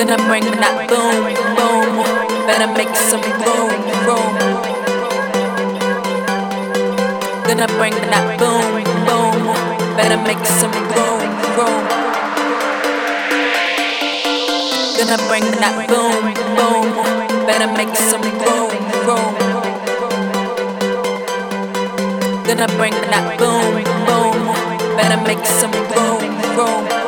Gonna bring that boom, boom. Better make some room, room. Gonna bring that boom, boom. Better make some room, room. Gonna bring that boom, boom. Better make some room, room. Gonna bring that boom, boom. Better make some room, room.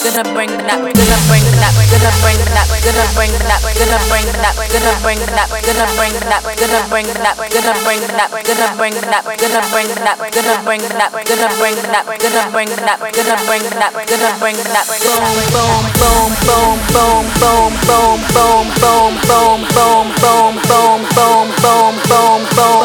Gonna bring that, gonna bring that, gonna bring that, gonna bring that, gonna bring that, gonna bring that, gonna bring that, gonna bring that, gonna bring that, gonna bring that, gonna bring that, gonna bring that, gonna bring that, gonna bring that, gonna bring that, gonna bring that, boom, boom, boom, boom, boom, boom, boom, boom, boom, boom, boom, boom, boom, boom, boom, boom, boom, boom.